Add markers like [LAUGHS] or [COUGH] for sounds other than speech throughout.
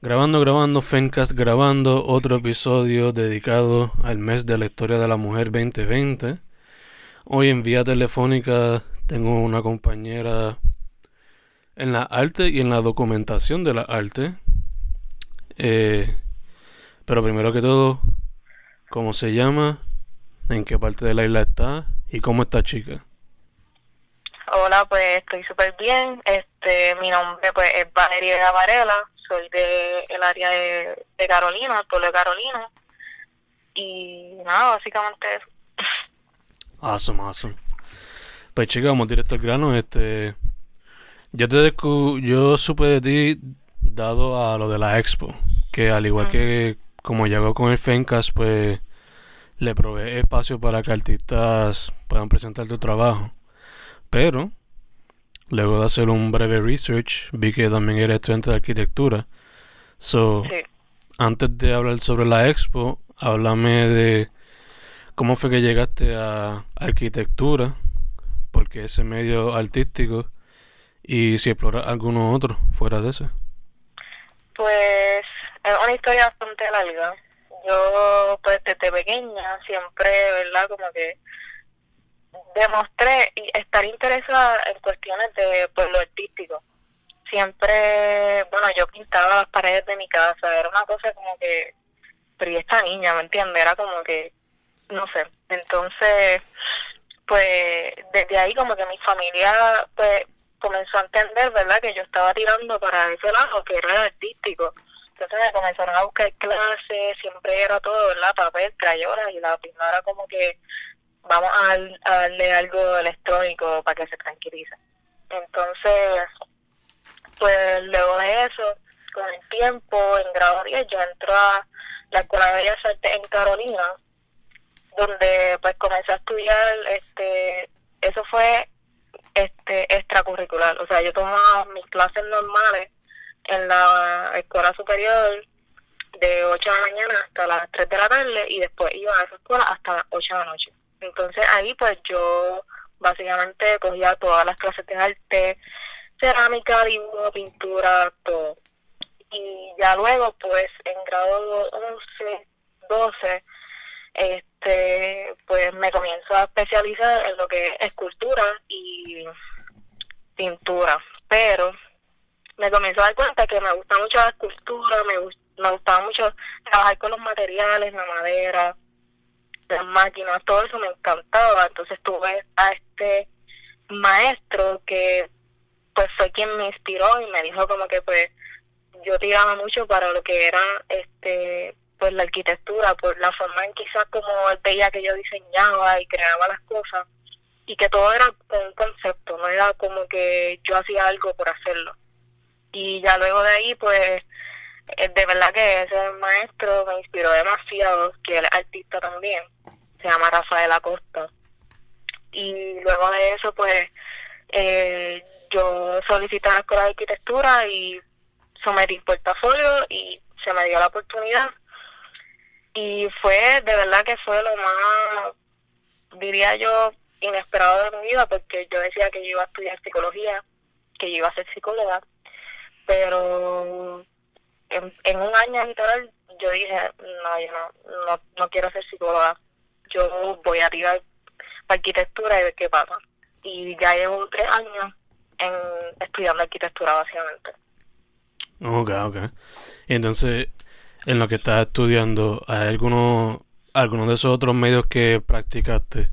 Grabando, grabando, Fencast grabando otro episodio dedicado al mes de la historia de la mujer 2020. Hoy en vía telefónica tengo una compañera en la arte y en la documentación de la arte. Eh, pero primero que todo, ¿cómo se llama? ¿En qué parte de la isla está? ¿Y cómo está chica? Hola, pues estoy súper bien. Este, mi nombre pues es Valeria Varela soy de el área de, Carolina, el pueblo de Carolina. Y nada, básicamente eso. Awesome, awesome. Pues chicos, vamos directo al grano. Este, yo te yo supe de ti dado a lo de la expo, que al igual que como llegó con el Fencast, pues le provee espacio para que artistas puedan presentar tu trabajo. Pero Luego de hacer un breve research, vi que también eres estudiante de arquitectura. So, antes de hablar sobre la expo, háblame de cómo fue que llegaste a arquitectura, porque ese medio artístico, y si exploras alguno otro fuera de ese. Pues es una historia bastante larga. Yo, pues desde pequeña, siempre, ¿verdad? Como que demostré estar interesada en cuestiones de pues lo artístico. Siempre, bueno, yo pintaba las paredes de mi casa, era una cosa como que, pero y esta niña, ¿me entiendes? Era como que, no sé. Entonces, pues desde ahí como que mi familia pues comenzó a entender, ¿verdad? Que yo estaba tirando para ese lado, que era artístico. Entonces me comenzaron a buscar clases, siempre era todo, ¿verdad? Papel, crayolas y la era como que vamos a, darle algo electrónico para que se tranquilice. Entonces, pues luego de eso, con el tiempo, en grado 10, yo entro a la Escuela de Bellas Artes en Carolina, donde pues comencé a estudiar, este, eso fue este extracurricular, o sea, yo tomaba mis clases normales en la escuela superior de 8 de la mañana hasta las 3 de la tarde y después iba a esa escuela hasta las 8 de la noche. Entonces ahí pues yo básicamente cogía todas las clases de arte, cerámica, dibujo, pintura, todo. Y ya luego pues en grado 11, 12, este, pues me comienzo a especializar en lo que es escultura y pintura. Pero me comienzo a dar cuenta que me gusta mucho la escultura, me, me gustaba mucho trabajar con los materiales, la madera, las máquinas, todo eso me encantaba. Entonces tuve a este maestro que pues fue quien me inspiró y me dijo como que pues yo tiraba mucho para lo que era este pues la arquitectura, por la forma en quizás como él veía que yo diseñaba y creaba las cosas y que todo era un concepto, no era como que yo hacía algo por hacerlo. Y ya luego de ahí pues de verdad que ese maestro me inspiró demasiado, que él es artista también, se llama Rafael Acosta. Y luego de eso, pues, eh, yo solicité la Escuela de Arquitectura y sometí portafolio y se me dio la oportunidad. Y fue, de verdad que fue lo más, diría yo, inesperado de mi vida, porque yo decía que yo iba a estudiar psicología, que yo iba a ser psicóloga, pero en, un año literal yo dije, no, yo no, no, quiero ser psicóloga, yo voy a tirar arquitectura y ver qué pasa. Y ya llevo tres años en estudiando arquitectura básicamente. Ok, ok. Y entonces, en lo que estás estudiando, ¿hay alguno, alguno de esos otros medios que practicaste?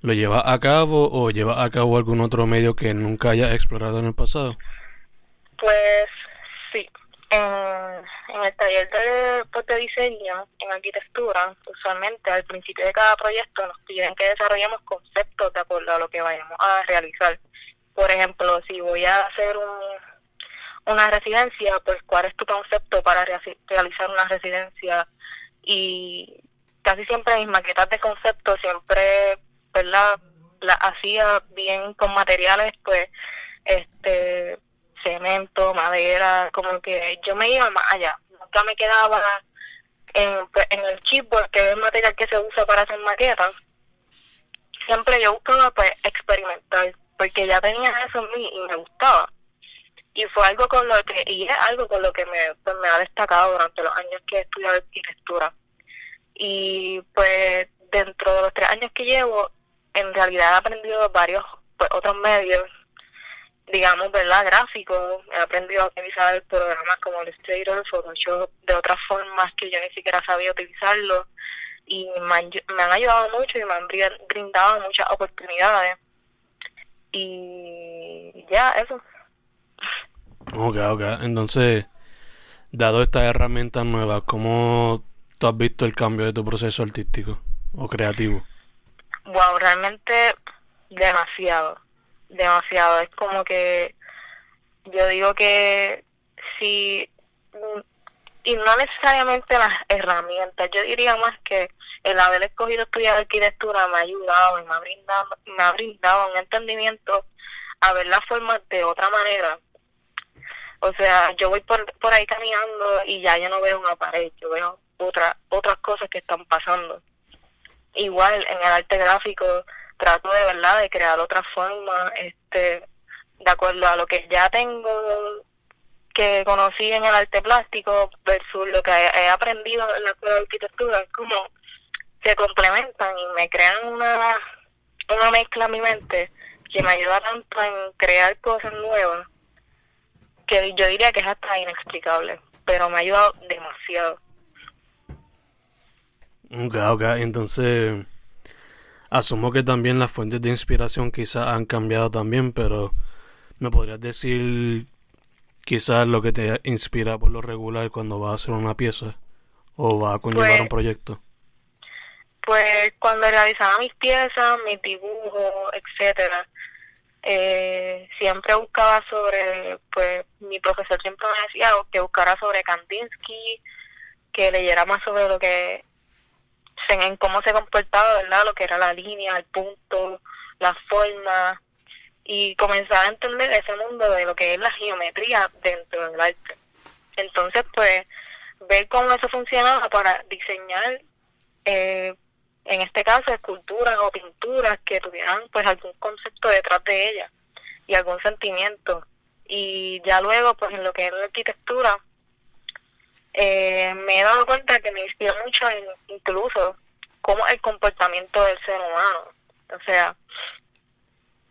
¿Lo llevas a cabo o llevas a cabo algún otro medio que nunca hayas explorado en el pasado? Pues en, en el taller de, pues, diseño, en arquitectura, usualmente al principio de cada proyecto nos piden que desarrollemos conceptos de acuerdo a lo que vayamos a realizar. Por ejemplo, si voy a hacer un, una residencia, pues cuál es tu concepto para realizar una residencia y casi siempre mis maquetas de concepto siempre, ¿verdad? Las hacía bien con materiales, pues, este cemento, madera, como que yo me iba más allá. Nunca me quedaba en, en el chipboard, que es el material que se usa para hacer maquetas. Siempre yo buscaba pues experimentar, porque ya tenía eso en mí y me gustaba. y fue algo con lo que y es algo con lo que me, pues, me ha destacado durante los años que he estudiado arquitectura y pues dentro de los tres años que llevo en realidad he aprendido varios pues, otros medios digamos verdad gráficos he aprendido a utilizar programas como Illustrator Photoshop de otras formas que yo ni siquiera sabía utilizarlo. Y me han, me han ayudado mucho y me han brindado muchas oportunidades. Y ya eso. Ok, ok. Entonces, dado estas herramientas nuevas, ¿cómo tú has visto el cambio de tu proceso artístico o creativo? Wow, realmente demasiado, demasiado. Es como que yo digo que si, y no necesariamente las herramientas, yo diría más que el haber escogido estudiar arquitectura me ha ayudado y me ha brindado, me ha brindado un entendimiento a ver las formas de otra manera o sea, yo voy por, por ahí caminando y ya yo no veo una pared, yo veo otra, otras cosas que están pasando. Igual en el arte gráfico trato de verdad de crear otra forma, este, de acuerdo a lo que ya tengo que conocí en el arte plástico versus lo que he, aprendido en la arquitectura, como se complementan y me crean una, una mezcla en mi mente que me ayuda tanto en crear cosas nuevas que yo diría que es hasta inexplicable, pero me ha ayudado demasiado. Ok, ok, entonces asumo que también las fuentes de inspiración quizás han cambiado también, pero ¿me podrías decir quizás lo que te inspira por lo regular cuando vas a hacer una pieza o vas a conllevar un pues, proyecto? Pues cuando realizaba mis piezas, mis dibujos, etcétera, eh, siempre buscaba sobre, pues mi profesor siempre me decía que buscara sobre Kandinsky, que leyera más sobre lo que, en cómo se comportaba, ¿verdad? Lo que era la línea, el punto, la forma, y comenzaba a entender ese mundo de lo que es la geometría dentro del arte. Entonces, pues, ver cómo eso funcionaba para diseñar eh, en este caso esculturas o pinturas que tuvieran pues algún concepto detrás de ellas y algún sentimiento y ya luego pues en lo que es la arquitectura eh, me he dado cuenta que me inspira mucho en incluso cómo el comportamiento del ser humano. O sea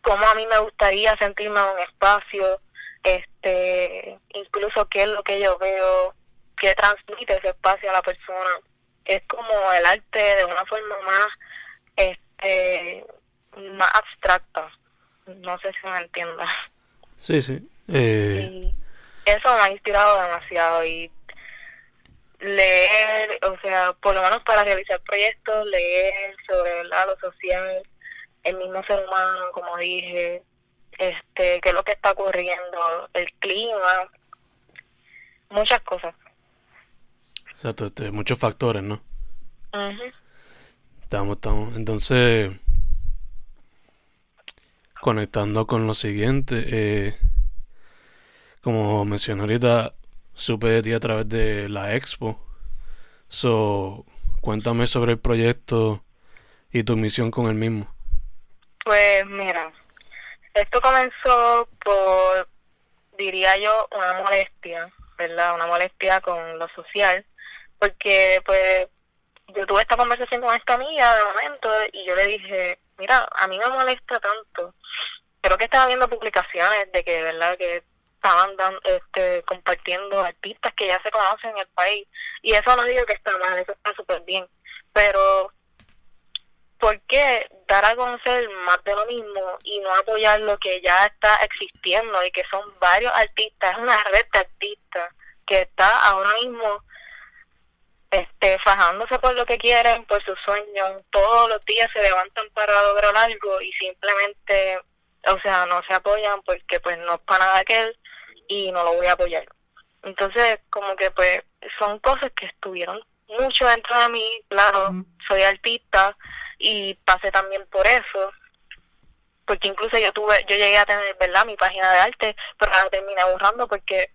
cómo a mí me gustaría sentirme en un espacio este incluso qué es lo que yo veo qué transmite ese espacio a la persona. Es como el arte de una forma más este más abstracta. No sé si me entiendas. Sí sí. Eh... eso me ha inspirado demasiado y leer o sea por lo menos para realizar proyectos leer sobre el lo social el mismo ser humano como dije este qué es lo que está ocurriendo el clima muchas cosas Exacto, este, muchos factores, ¿no? Estamos, estamos. Entonces, conectando con lo siguiente, eh, como mencioné ahorita, supe de ti a través de la expo. So, cuéntame sobre el proyecto y tu misión con el mismo. Pues mira, esto comenzó por, diría yo, una molestia, ¿verdad? Una molestia con lo social porque pues yo tuve esta conversación con esta amiga de momento y yo le dije, mira, a mí me molesta tanto. Creo que estaba viendo publicaciones de que, ¿verdad? Que estaban este, compartiendo artistas que ya se conocen en el país. Y eso no digo que está mal, eso está súper bien. Pero, ¿por qué dar a conocer más de lo mismo y no apoyar lo que ya está existiendo y que son varios artistas? Es una red de artistas que está ahora mismo este, fajándose por lo que quieren, por sus sueños, todos los días se levantan para lograr algo y simplemente, o sea, no se apoyan porque pues no es para nada aquel y no lo voy a apoyar. Entonces, como que pues son cosas que estuvieron mucho dentro de mí, claro, soy artista y pasé también por eso, porque incluso yo tuve, yo llegué a tener, ¿verdad?, mi página de arte, pero la terminé borrando porque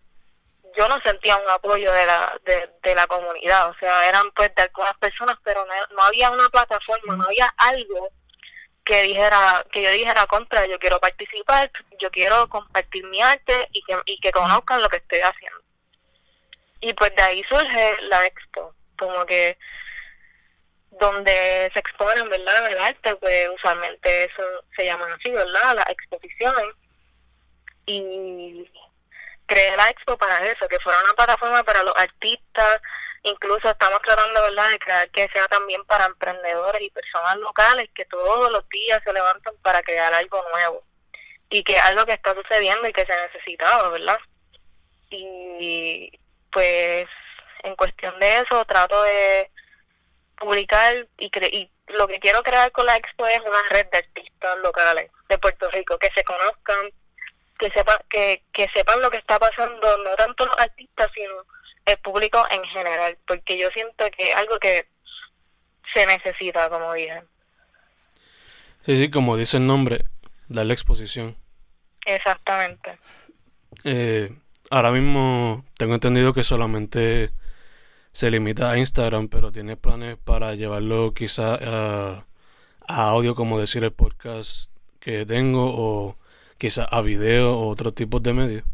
yo no sentía un apoyo de la, de, la comunidad, o sea, eran pues de algunas personas, pero no, había una plataforma, no había algo que dijera, que yo dijera contra, yo quiero participar, yo quiero compartir mi arte y que, y que conozcan lo que estoy haciendo. Y pues de ahí surge la expo, como que donde se exponen, ¿verdad? El arte, pues usualmente eso se llaman así, ¿verdad? Las exposiciones. Y creé la expo para eso, que fuera una plataforma para los artistas, incluso estamos tratando, ¿verdad?, de crear que sea también para emprendedores y personas locales que todos los días se levantan para crear algo nuevo y que algo que está sucediendo y que se necesitaba, ¿verdad? Y pues en cuestión de eso trato de publicar y, y lo que quiero crear con la expo es una red de artistas locales de Puerto Rico que se conozcan, que sepan que, que sepan lo que está pasando, no tanto los artistas, sino el público en general, porque yo siento que es algo que se necesita, como dije. Sí, sí, como dice el nombre, darle exposición. Exactamente. Eh, ahora mismo tengo entendido que solamente se limita a Instagram, pero tiene planes para llevarlo quizá a, a audio, como decir el podcast que tengo, o quizá a video o otro tipo de medios.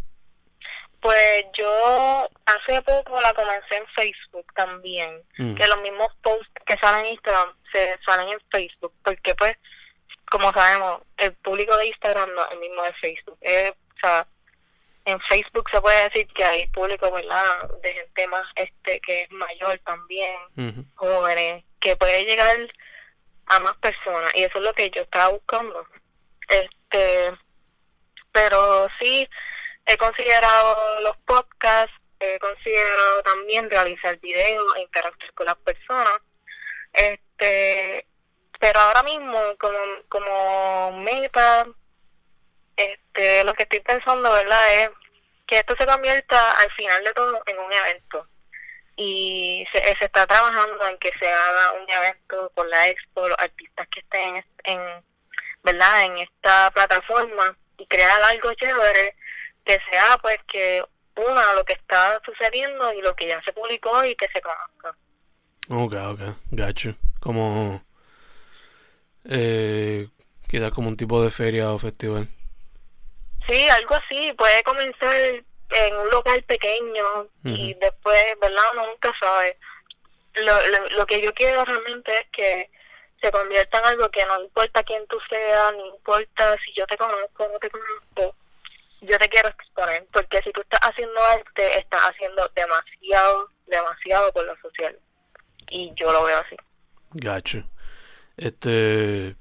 Pues yo hace poco la comencé en Facebook también, Mm. que los mismos posts que salen en Instagram se salen en Facebook, porque pues, como sabemos, el público de Instagram no es el mismo de Facebook. Es, o sea, en Facebook se puede decir que hay público, ¿verdad?, de gente más, este, que es mayor también, Ujú. jóvenes, que puede llegar a más personas, y eso es lo que yo estaba buscando. Este, pero sí, he considerado los podcasts, he considerado también realizar videos e interactuar con las personas. Este, pero ahora mismo como como meta este lo que estoy pensando, ¿verdad? es que esto se convierta al final de todo en un evento. Y se, se está trabajando en que se haga un evento con la expo, los artistas que estén en, en ¿verdad? En esta plataforma y crear algo chévere que sea pues que una lo que está sucediendo y lo que ya se publicó y que se conozca. Ok, ok, gacho. Como. Eh, quizás como un tipo de feria o festival. Sí, algo así, puede comenzar en un local pequeño y después, ¿verdad? Uno nunca sabe. Lo, lo, lo que yo quiero realmente es que se convierta en algo que no importa quién tú seas, no importa si yo te conozco o no te conozco, yo te quiero exponer, porque si tú estás haciendo arte, estás haciendo demasiado, demasiado por lo social. Y yo lo veo así. Gacho. Este.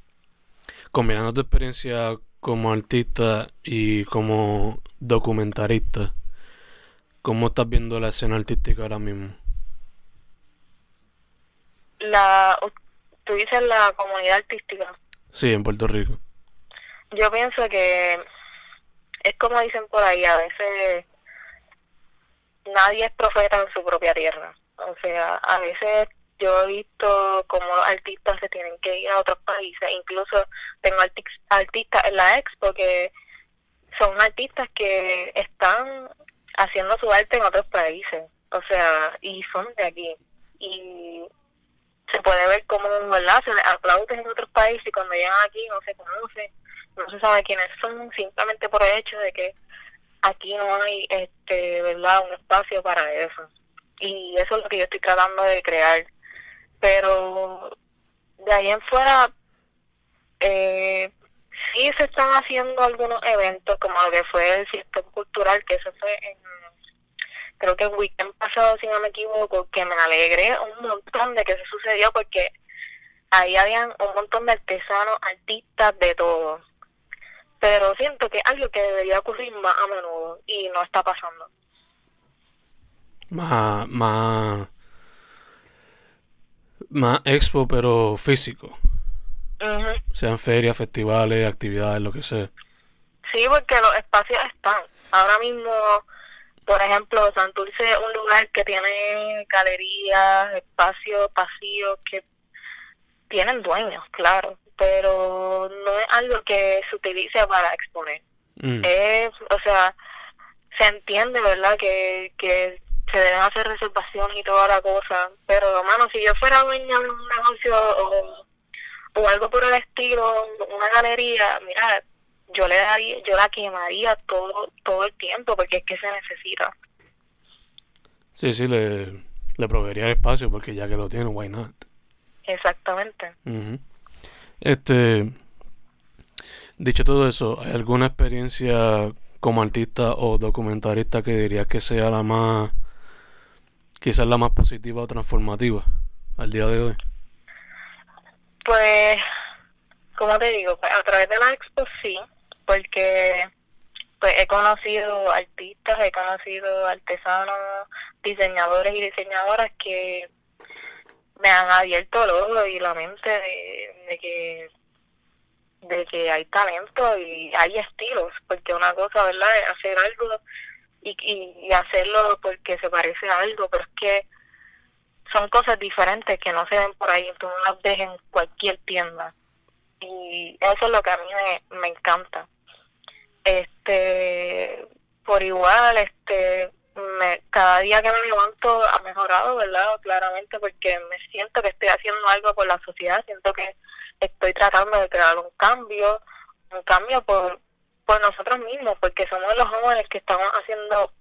Combinando tu experiencia como artista y como documentarista, ¿cómo estás viendo la escena artística ahora mismo? La, tú dices la comunidad artística. Sí, en Puerto Rico. Yo pienso que es como dicen por ahí, a veces nadie es profeta en su propia tierra. O sea, a veces yo he visto como los artistas se tienen que ir a otros países. Incluso tengo arti- artistas en la expo que son artistas que están haciendo su arte en otros países. O sea, y son de aquí. Y se puede ver cómo, ¿verdad? Se les aplaude en otros países y cuando llegan aquí no se conocen, no se sabe quiénes son, simplemente por el hecho de que aquí no hay, este, ¿verdad? Un espacio para eso. Y eso es lo que yo estoy tratando de crear. Pero de ahí en fuera, eh, sí se están haciendo algunos eventos, como lo que fue el Fiesta Cultural, que eso fue en, creo que el weekend pasado, si no me equivoco, que me alegré un montón de que eso sucedió porque ahí habían un montón de artesanos, artistas, de todo. Pero siento que es algo que debería ocurrir más a menudo y no está pasando. Más, más, más expo, pero físico. Sean ferias, festivales, actividades, lo que sea. Sí, porque los espacios están. Ahora mismo, por ejemplo, Santurce es un lugar que tiene galerías, espacios, pasillos que tienen dueños, claro, pero no es algo que se utilice para exponer. Mm. Es, o sea, se entiende, ¿verdad? Que, que se deben hacer reservaciones y toda la cosa, pero, mano, si yo fuera dueña de un negocio o, o algo por el estilo, una galería, mira, yo le daría, yo la quemaría todo, todo el tiempo porque es que se necesita. Sí, sí, le, le proveería el espacio porque ya que lo tiene, why not? Exactamente. Este, dicho todo eso, ¿hay alguna experiencia como artista o documentarista que dirías que sea la más, quizás la más positiva o transformativa al día de hoy? Pues, como te digo, pues, a través de la expo sí, porque pues he conocido artistas, he conocido artesanos, diseñadores y diseñadoras que me han abierto el ojo y la mente de, que de que hay talento y hay estilos, porque una cosa, ¿verdad?, es hacer algo y, y, hacerlo porque se parece a algo, pero es que son cosas diferentes que no se ven por ahí, tú no las ves en cualquier tienda. Y eso es lo que a mí me, me encanta. Este, por igual, este, me, cada día que me levanto ha mejorado, ¿verdad? Claramente porque me siento que estoy haciendo algo por la sociedad, siento que estoy tratando de crear un cambio, un cambio por, por nosotros mismos, porque somos los jóvenes que estamos haciendo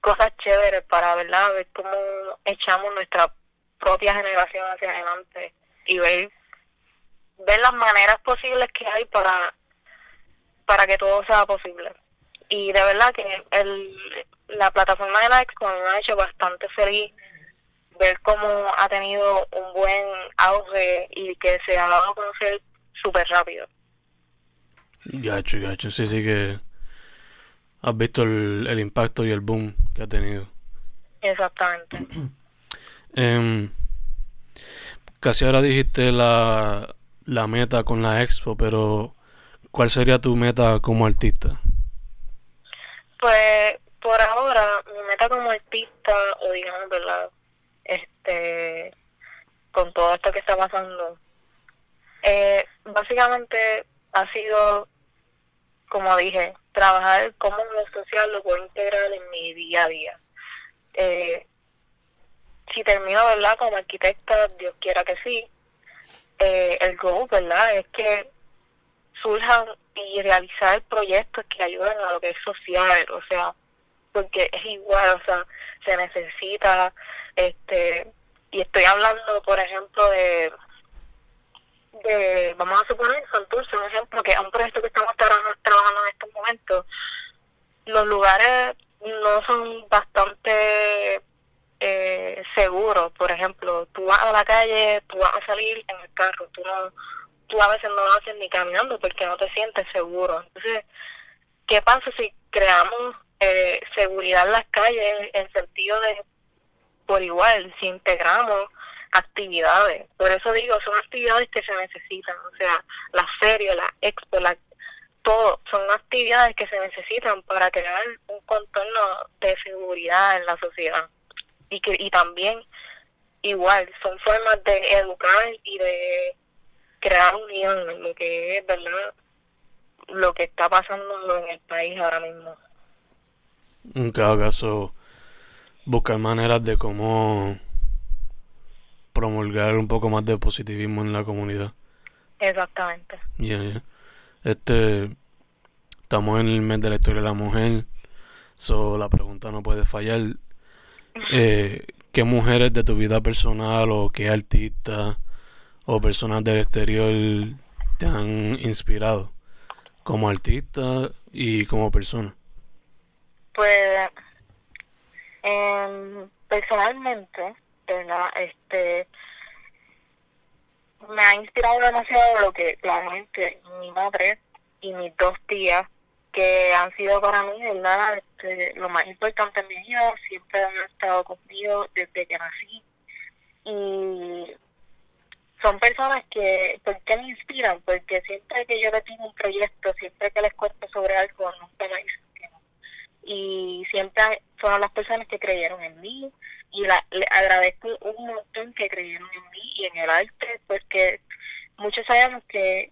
cosas chéveres para, ¿verdad? Ver cómo echamos nuestra propia generación hacia adelante y ver, ver las maneras posibles que hay para, para que todo sea posible. Y de verdad que el, la plataforma de la Expo me ha hecho bastante feliz ver cómo ha tenido un buen auge y que se ha dado a conocer súper rápido. Gacho, gacho, sí, sí que has visto el, el impacto y el boom que ha tenido. Exactamente. eh, [CLEARS THROAT] casi ahora dijiste la, la meta con la expo, pero ¿cuál sería tu meta como artista? Pues por ahora, mi meta como artista, o digamos, ¿verdad? Este, con todo esto que está pasando, eh, básicamente ha sido, como dije, trabajar como lo social lo puedo integrar en mi día a día. Eh, si termino, ¿verdad? Como arquitecta, Dios quiera que sí, eh, el goal, ¿verdad? Es que surjan y realizar proyectos que ayuden a lo que es social, o sea, porque es igual, o sea, se necesita, este, y estoy hablando, por ejemplo, de, de vamos a suponer Santurce, un ejemplo, que es un proyecto que estamos trabajando en estos momentos, los lugares no son bastante eh, seguros, por ejemplo, tú vas a la calle, tú vas a salir en el carro, tú no, tú a veces no lo haces ni caminando porque no te sientes seguro. Entonces, ¿qué pasa si creamos eh, seguridad en las calles en sentido de por igual, si integramos actividades. Por eso digo, son actividades que se necesitan, o sea, las ferias, la expo, la, todo, son actividades que se necesitan para crear un contorno de seguridad en la sociedad. Y, que, y también, igual, son formas de educar y de crear unión en lo que es, ¿verdad? Lo que está pasando en el país ahora mismo en cada caso buscar maneras de cómo promulgar un poco más de positivismo en la comunidad. Exactamente. Este, estamos en el mes de la historia de la mujer, so la pregunta no puede fallar. [LAUGHS] Eh, ¿Qué mujeres de tu vida personal o qué artistas o personas del exterior te han inspirado como artista y como persona? Pues eh, personalmente, ¿verdad? Este me ha inspirado demasiado lo que claramente mi madre y mis dos tías que han sido para mí ¿verdad? Este, lo más importante en mi vida, siempre han estado conmigo desde que nací y son personas que, ¿por me inspiran? Porque siempre que yo les digo un proyecto, siempre que les cuento sobre algo, nunca me dicen y siempre fueron las personas que creyeron en mí y la, le agradezco un montón que creyeron en mí y en el arte, pues que muchos sabemos que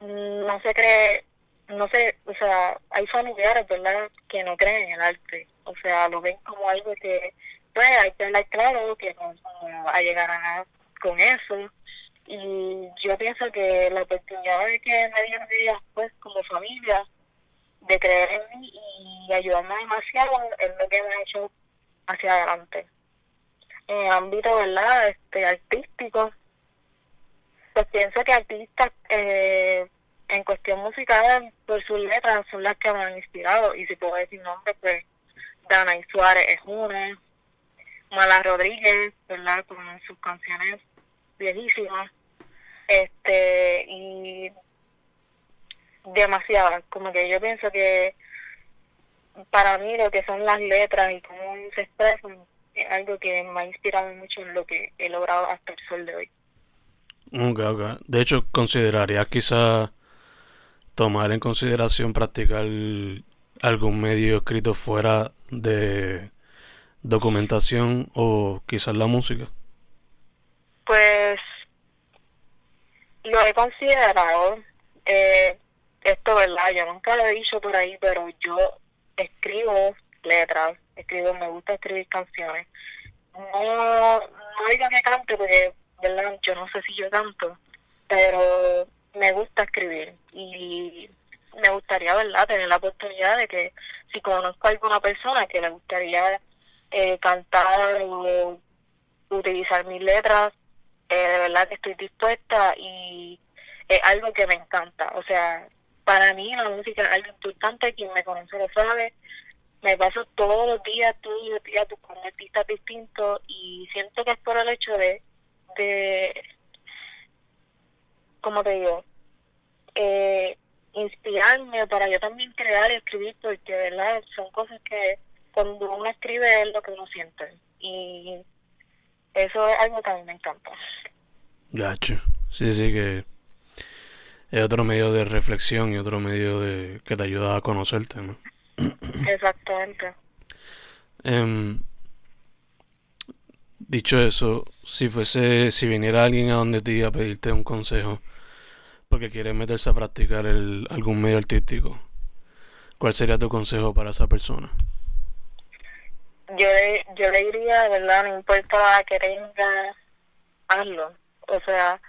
no se cree, no sé, o sea, hay familiares, ¿verdad?, que no creen en el arte, o sea, lo ven como algo que, pues, hay que hablar claro, que no, va a llegar a nada con eso, Y yo pienso que la oportunidad de que me dieron ellas, pues, como familia, de creer en mí y ayudarme demasiado es lo que me ha hecho hacia adelante. En el ámbito, ¿verdad?, este, artístico, pues pienso que artistas eh, en cuestión musical, por sus letras, son las que me han inspirado. Y si puedo decir nombre, pues Dana y Suárez es una, Mala Rodríguez, ¿verdad?, con sus canciones viejísimas. Este, y demasiadas, como que yo pienso que para mí lo que son las letras y cómo se expresan es algo que me ha inspirado mucho en lo que he logrado hasta el sol de hoy. Ok, ok. De hecho, consideraría quizá tomar en consideración practicar algún medio escrito fuera de documentación o quizás la música? Pues lo he considerado. Eh, esto, ¿verdad? Yo nunca lo he dicho por ahí, pero yo escribo letras, escribo, me gusta escribir canciones. No, no digo que cante porque, ¿verdad? Yo no sé si yo canto, pero me gusta escribir y me gustaría, ¿verdad?, tener la oportunidad de que si conozco a alguna persona que le gustaría eh, cantar o utilizar mis letras, eh, de verdad que estoy dispuesta y es algo que me encanta. O sea, para mí la música es algo importante, quien me conoce lo sabe. Me paso todos los días, todos los días con artistas distintos y siento que es por el hecho de, de como te digo, eh, inspirarme para yo también crear y escribir, porque verdad son cosas que cuando uno escribe es lo que uno siente. Y eso es algo que a mí me encanta. Gacho. Sí, sí, que es otro medio de reflexión y otro medio de que te ayuda a conocerte, ¿no? [CLEARS THROAT] Exactamente. Em, dicho eso, si fuese, si viniera alguien a donde te a pedirte un consejo, porque quiere meterse a practicar el, algún medio artístico, ¿cuál sería tu consejo para esa persona? Yo le, yo le diría, ¿verdad? No importa que tenga, hazlo. O sea,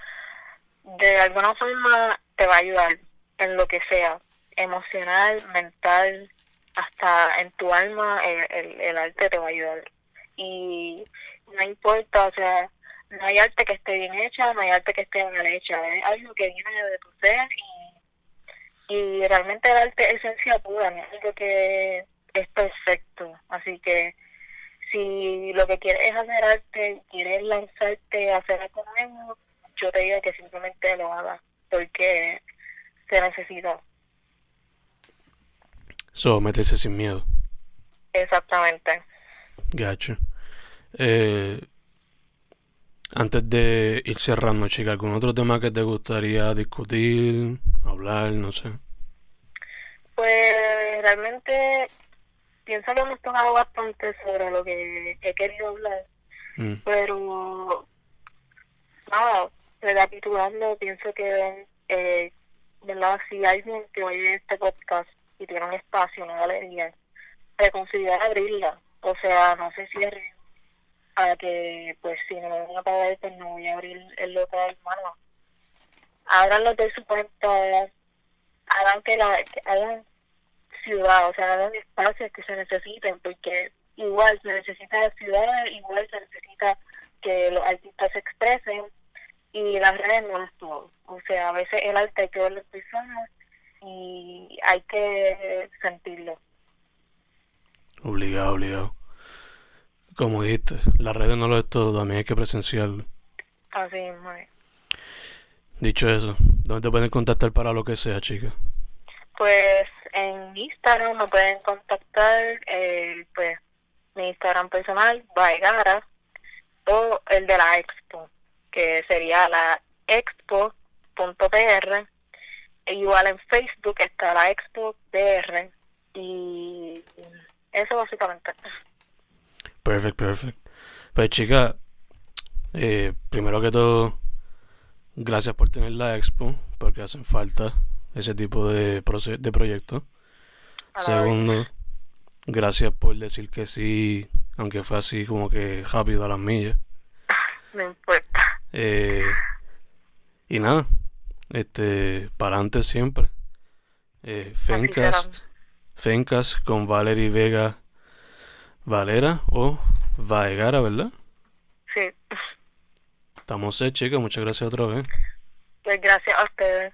de alguna forma te va a ayudar en lo que sea, emocional, mental, hasta en tu alma, el, el arte te va a ayudar. Y no importa, o sea, no hay arte que esté bien hecha, no hay arte que esté mal hecha, es algo que viene de tu ser y, y realmente el arte es esencia pura, es algo que es perfecto, así que si lo que quieres es hacer arte, quieres lanzarte a hacer algo nuevo, yo te digo que simplemente lo hagas, porque se necesita. So, meterse sin miedo. Exactamente. Gacho. Eh, antes de ir cerrando, chica, ¿algún otro tema que te gustaría discutir, hablar, no sé? Pues realmente pienso que hemos tocado bastante sobre lo que he querido hablar, mm. pero nada, recapitulando, pienso que, eh, ¿verdad? Si alguien que oye este podcast y tiene un espacio, una galería, reconsidera abrirla, o sea, no se cierre a que pues si no me van a pagar pues no voy a abrir el local hermano abranlo de su cuenta hagan que la hagan ciudad o sea hagan espacios que se necesiten porque igual se necesita ciudad igual se necesita que los artistas se expresen y las redes no es todo o sea a veces el arte hay que ver las personas y hay que sentirlo obligado obligado como dijiste, las redes no lo es todo, también hay que presenciarlo. Así es, Dicho eso, ¿dónde te pueden contactar para lo que sea, chica? Pues en Instagram me pueden contactar, eh, pues mi Instagram personal, Vaigara, o el de la expo, que sería la expo.pr. Igual en Facebook está la expo PR. Y eso básicamente. Perfect, perfect. Pues chica, eh, primero que todo, gracias por tener la expo, porque hacen falta ese tipo de, de proyectos. Segundo, gracias por decir que sí, aunque fue así como que rápido a las millas. No importa. Eh, Y nada, este, para adelante siempre. Eh, Fencast, Fencast con Valerie Vega Valera o Vaegara, ¿verdad? Sí. Estamos hechos, chicas. Muchas gracias otra vez. Pues gracias a ustedes.